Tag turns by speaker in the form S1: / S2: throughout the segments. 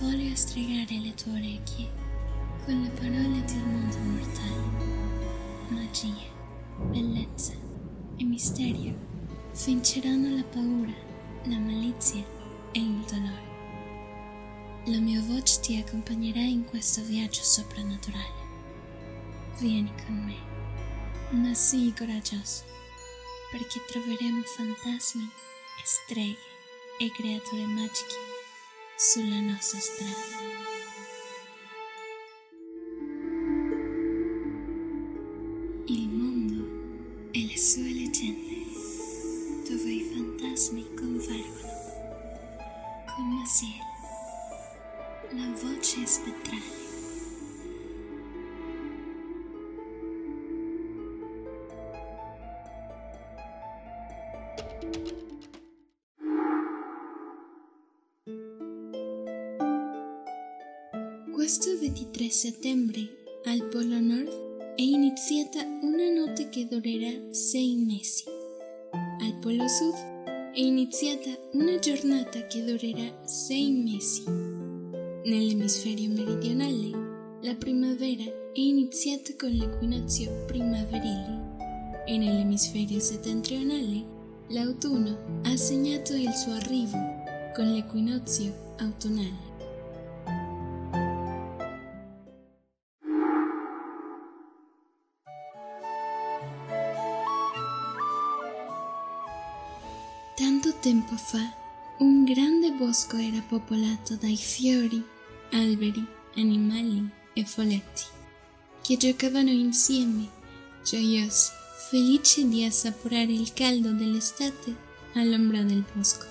S1: Voglio stregare le tue orecchie con le parole del mondo mortale. Magia, bellezza e misterio vinceranno la paura, la malizia e il dolore. La mia voce ti accompagnerà in questo viaggio soprannaturale. Vieni con me, ma sii coraggioso, perché troveremo fantasmi streghe e creature magiche sulla nostra strada. Il mondo e le sue leggende, dove i fantasmi convergono con Maciel, la voce spettrale. Questo 23 settembre al Polo Nord è iniziata una notte che durerà sei mesi. Al Polo Sud è iniziata una giornata che durerà sei mesi. Nell'emisferio meridionale la primavera è iniziata con l'equinozio primaverile e nell'emisferio settentrionale l'autunno ha segnato il suo arrivo con l'equinozio autunnale. Tempo fa, un grande bosco era popolato dai fiori, alberi, animali e folletti, che giocavano insieme, gioiosi, felici di assaporare il caldo dell'estate all'ombra del bosco.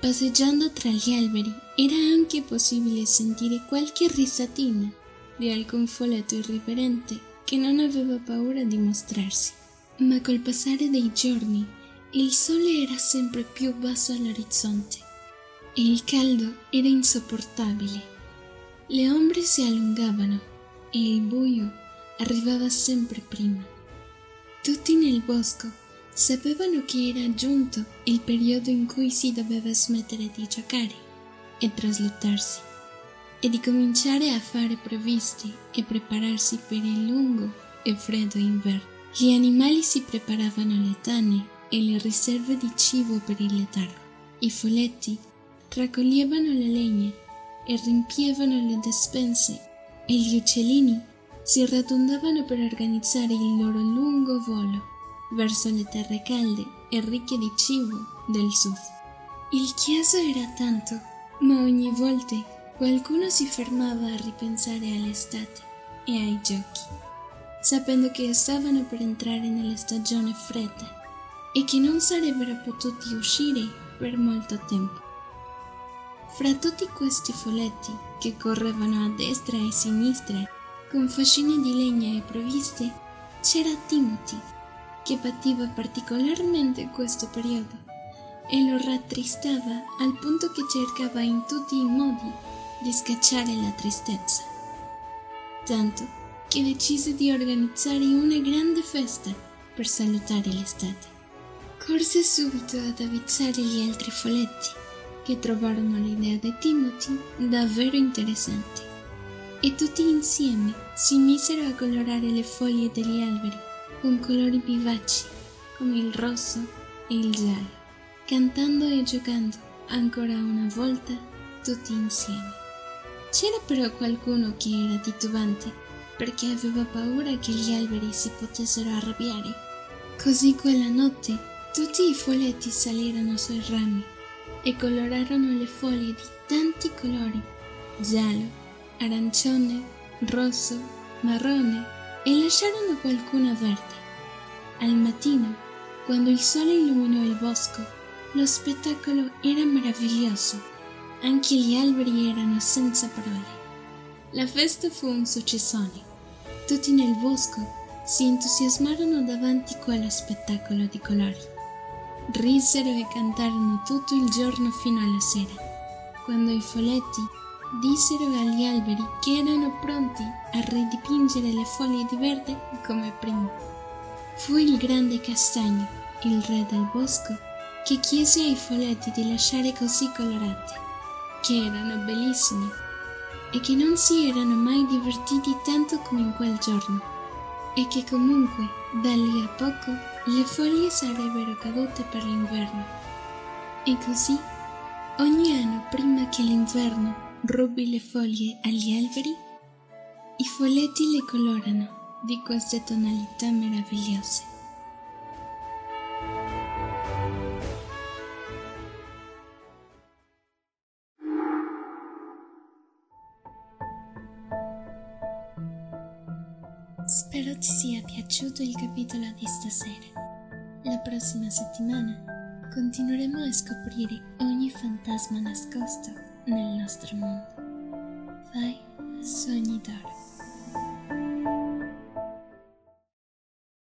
S1: Passeggiando tra gli alberi era anche possibile sentire qualche risatina di alcun folletto irriverente che non aveva paura di mostrarsi. Ma col passare dei giorni il sole era sempre più basso all'orizzonte e il caldo era insopportabile. Le ombre si allungavano e il buio arrivava sempre prima. Tutti nel bosco sapevano che era giunto il periodo in cui si doveva smettere di giocare e traslocarsi e di cominciare a fare provviste e prepararsi per il lungo e freddo inverno. Gli animali si preparavano le tane e le riserve di cibo per il letargo. I folletti raccoglievano la legna e riempievano le despense e gli uccellini si radundavano per organizzare il loro lungo volo verso le terre calde e ricche di cibo del sud. Il chiaso era tanto, ma ogni volta qualcuno si fermava a ripensare all'estate e ai giochi, sapendo che stavano per entrare nella stagione fredda e che non sarebbero potuti uscire per molto tempo. Fra tutti questi folletti che correvano a destra e a sinistra con fascine di legna e provviste, c'era Timothy, che pativa particolarmente questo periodo e lo rattristava al punto che cercava in tutti i modi di scacciare la tristezza. Tanto che decise di organizzare una grande festa per salutare l'estate. Corse subito ad avvizzare gli altri folletti, che trovarono l'idea di Timothy davvero interessante. E tutti insieme si misero a colorare le foglie degli alberi con colori vivaci come il rosso e il giallo, cantando e giocando ancora una volta tutti insieme. C'era però qualcuno che era titubante perché aveva paura che gli alberi si potessero arrabbiare. Così quella notte tutti i folletti salirono sui rami e colorarono le foglie di tanti colori, giallo, arancione, rosso, marrone e lasciarono qualcuna verde. Al mattino, quando il sole illuminò il bosco, lo spettacolo era meraviglioso. Anche gli alberi erano senza parole. La festa fu un successone. Tutti nel bosco si entusiasmarono davanti a quello spettacolo di colori risero e cantarono tutto il giorno fino alla sera, quando i folletti dissero agli alberi che erano pronti a ridipingere le foglie di verde come prima. Fu il grande castagno, il re del bosco, che chiese ai folletti di lasciare così colorati, che erano bellissimi e che non si erano mai divertiti tanto come in quel giorno e che comunque da lì a poco le foglie sarebbero cadute per l'inverno. E così ogni anno prima che l'inverno rubi le foglie agli alberi, i folletti le colorano di queste tonalità meravigliose. Spero ti sia piaciuto il capitolo di stasera. La prossima settimana continueremo a scoprire ogni fantasma nascosto nel nostro mondo. Fai sogni d'oro.